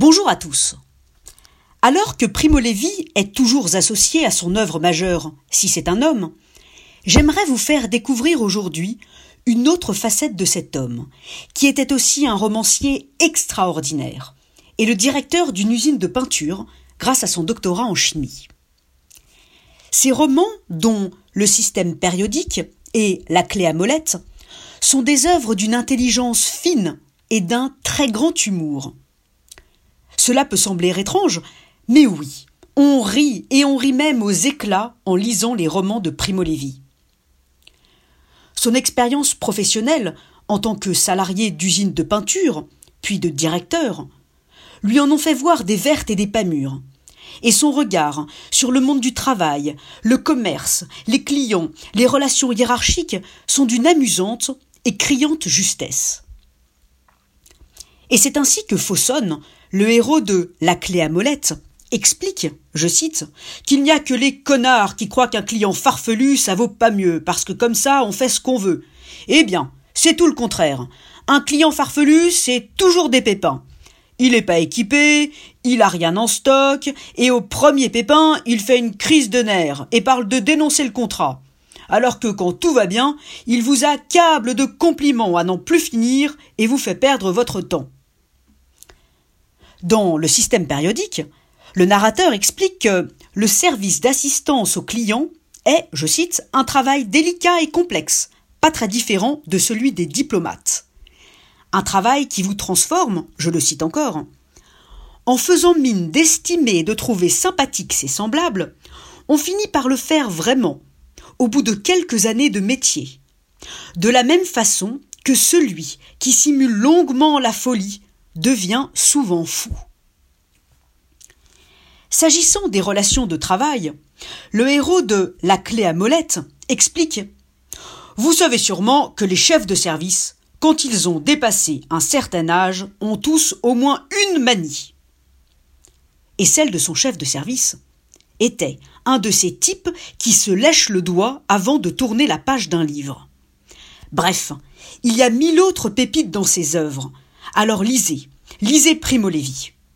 Bonjour à tous. Alors que Primo Levi est toujours associé à son œuvre majeure, si c'est un homme, j'aimerais vous faire découvrir aujourd'hui une autre facette de cet homme, qui était aussi un romancier extraordinaire et le directeur d'une usine de peinture grâce à son doctorat en chimie. Ces romans, dont Le système périodique et La clé à molette, sont des œuvres d'une intelligence fine et d'un très grand humour. Cela peut sembler étrange, mais oui, on rit et on rit même aux éclats en lisant les romans de Primo Levi. Son expérience professionnelle en tant que salarié d'usine de peinture, puis de directeur, lui en ont fait voir des vertes et des pas mûres. Et son regard sur le monde du travail, le commerce, les clients, les relations hiérarchiques sont d'une amusante et criante justesse. Et c'est ainsi que Faussonne, le héros de La clé à molette, explique, je cite, qu'il n'y a que les connards qui croient qu'un client farfelu ça vaut pas mieux, parce que comme ça on fait ce qu'on veut. Eh bien, c'est tout le contraire. Un client farfelu, c'est toujours des pépins. Il n'est pas équipé, il a rien en stock, et au premier pépin, il fait une crise de nerfs et parle de dénoncer le contrat. Alors que quand tout va bien, il vous accable de compliments à n'en plus finir et vous fait perdre votre temps. Dans le système périodique, le narrateur explique que le service d'assistance aux clients est, je cite, un travail délicat et complexe, pas très différent de celui des diplomates. Un travail qui vous transforme, je le cite encore, en faisant mine d'estimer et de trouver sympathiques ses semblables, on finit par le faire vraiment, au bout de quelques années de métier. De la même façon que celui qui simule longuement la folie devient souvent fou. S'agissant des relations de travail, le héros de La clé à molette explique Vous savez sûrement que les chefs de service, quand ils ont dépassé un certain âge, ont tous au moins une manie. Et celle de son chef de service était un de ces types qui se lèchent le doigt avant de tourner la page d'un livre. Bref, il y a mille autres pépites dans ses œuvres, alors lisez, lisez Primo Levi.